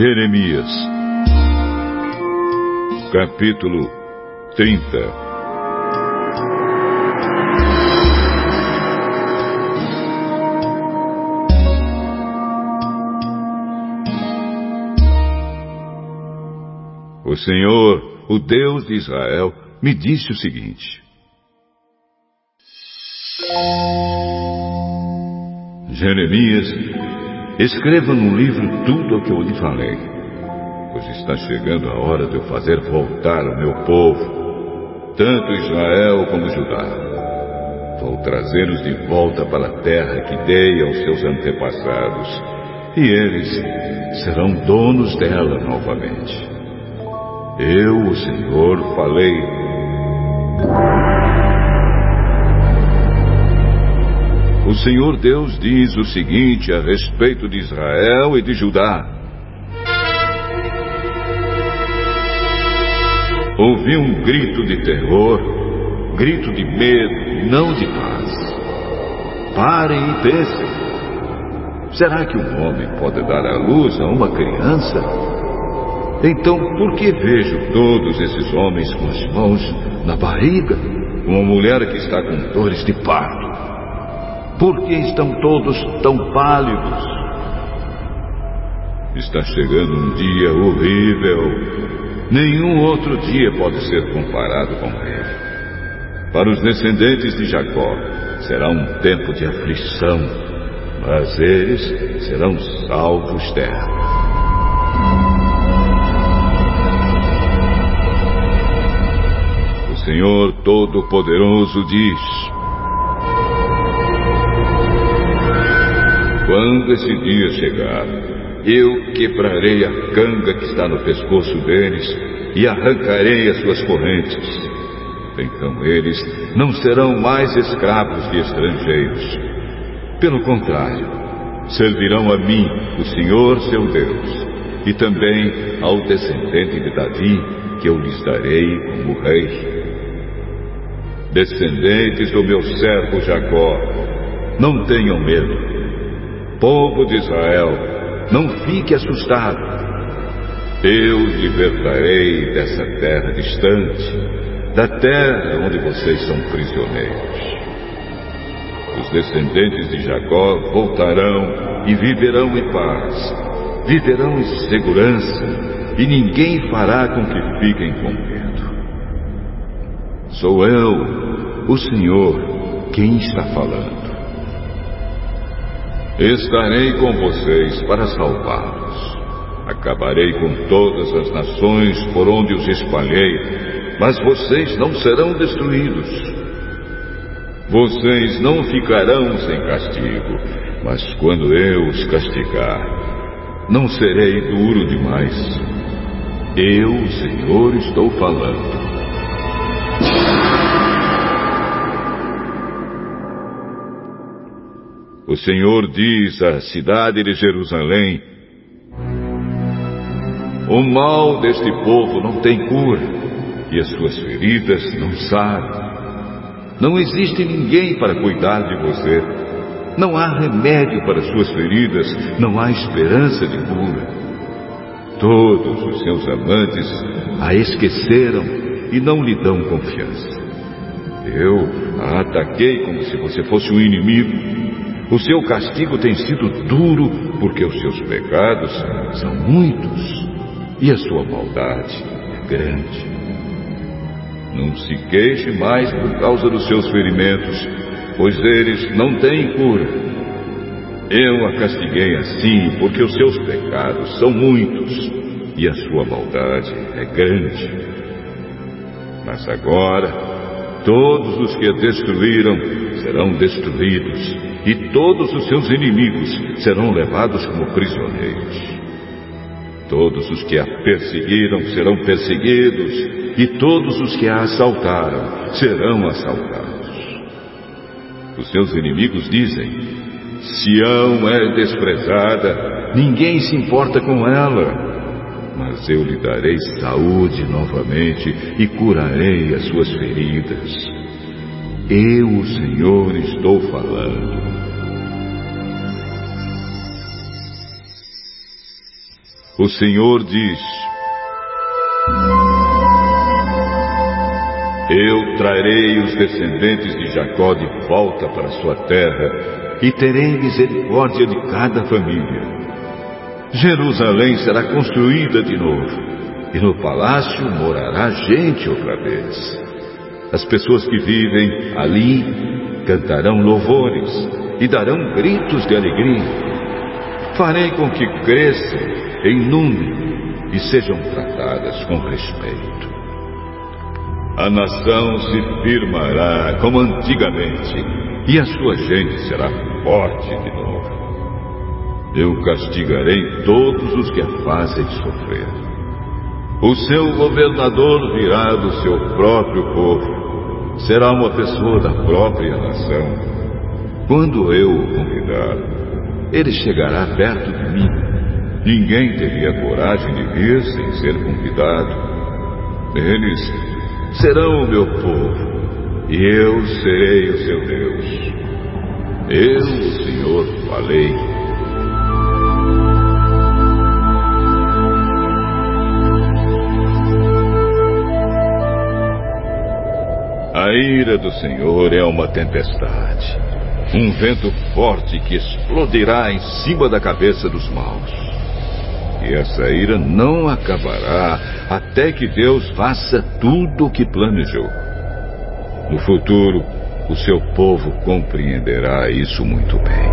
Jeremias, capítulo 30 O Senhor, o Deus de Israel, me disse o seguinte: Jeremias, escreva no livro tudo o que eu lhe falei, pois está chegando a hora de eu fazer voltar o meu povo, tanto Israel como Judá. Vou trazê-los de volta para a terra que dei aos seus antepassados, e eles serão donos dela novamente. Eu, o Senhor, falei O Senhor Deus diz o seguinte a respeito de Israel e de Judá. Ouvi um grito de terror, grito de medo, não de paz. Parem e pensem. Será que um homem pode dar à luz a uma criança? Então, por que vejo todos esses homens com as mãos na barriga, uma mulher que está com dores de parto? Por que estão todos tão pálidos? Está chegando um dia horrível. Nenhum outro dia pode ser comparado com ele. Para os descendentes de Jacó será um tempo de aflição, mas eles serão salvos dela. O Senhor Todo-Poderoso diz: Quando esse dia chegar, eu quebrarei a canga que está no pescoço deles e arrancarei as suas correntes. Então eles não serão mais escravos de estrangeiros. Pelo contrário, servirão a mim, o Senhor seu Deus, e também ao descendente de Davi, que eu lhes darei como rei. Descendentes do meu servo Jacó, não tenham medo Povo de Israel, não fique assustado. Eu libertarei dessa terra distante, da terra onde vocês são prisioneiros. Os descendentes de Jacó voltarão e viverão em paz, viverão em segurança, e ninguém fará com que fiquem com medo. Sou eu, o Senhor, quem está falando. Estarei com vocês para salvá-los. Acabarei com todas as nações por onde os espalhei, mas vocês não serão destruídos. Vocês não ficarão sem castigo, mas quando eu os castigar, não serei duro demais. Eu, Senhor, estou falando. O Senhor diz à cidade de Jerusalém: O mal deste povo não tem cura, e as suas feridas não saram. Não existe ninguém para cuidar de você. Não há remédio para suas feridas, não há esperança de cura. Todos os seus amantes a esqueceram e não lhe dão confiança. Eu a ataquei como se você fosse um inimigo o seu castigo tem sido duro porque os seus pecados são muitos e a sua maldade é grande. Não se queixe mais por causa dos seus ferimentos, pois eles não têm cura. Eu a castiguei assim porque os seus pecados são muitos e a sua maldade é grande. Mas agora, todos os que a destruíram serão destruídos todos os seus inimigos serão levados como prisioneiros. Todos os que a perseguiram serão perseguidos, e todos os que a assaltaram serão assaltados. Os seus inimigos dizem: Sião é desprezada, ninguém se importa com ela. Mas eu lhe darei saúde novamente e curarei as suas feridas. Eu, o Senhor, estou falando. O Senhor diz: Eu trarei os descendentes de Jacó de volta para sua terra e terei misericórdia de cada família. Jerusalém será construída de novo e no palácio morará gente outra vez. As pessoas que vivem ali cantarão louvores e darão gritos de alegria. Farei com que cresçam em número e sejam tratadas com respeito. A nação se firmará como antigamente, e a sua gente será forte de novo. Eu castigarei todos os que a fazem sofrer. O seu governador virá do seu próprio povo, será uma pessoa da própria nação. Quando eu o convidar, ele chegará perto de mim. Ninguém teria coragem de vir sem ser convidado. Eles serão o meu povo, e eu serei o seu Deus. Eu, o Senhor, falei. A ira do Senhor é uma tempestade, um vento forte que explodirá em cima da cabeça dos maus. E essa ira não acabará até que Deus faça tudo o que planejou. No futuro, o seu povo compreenderá isso muito bem.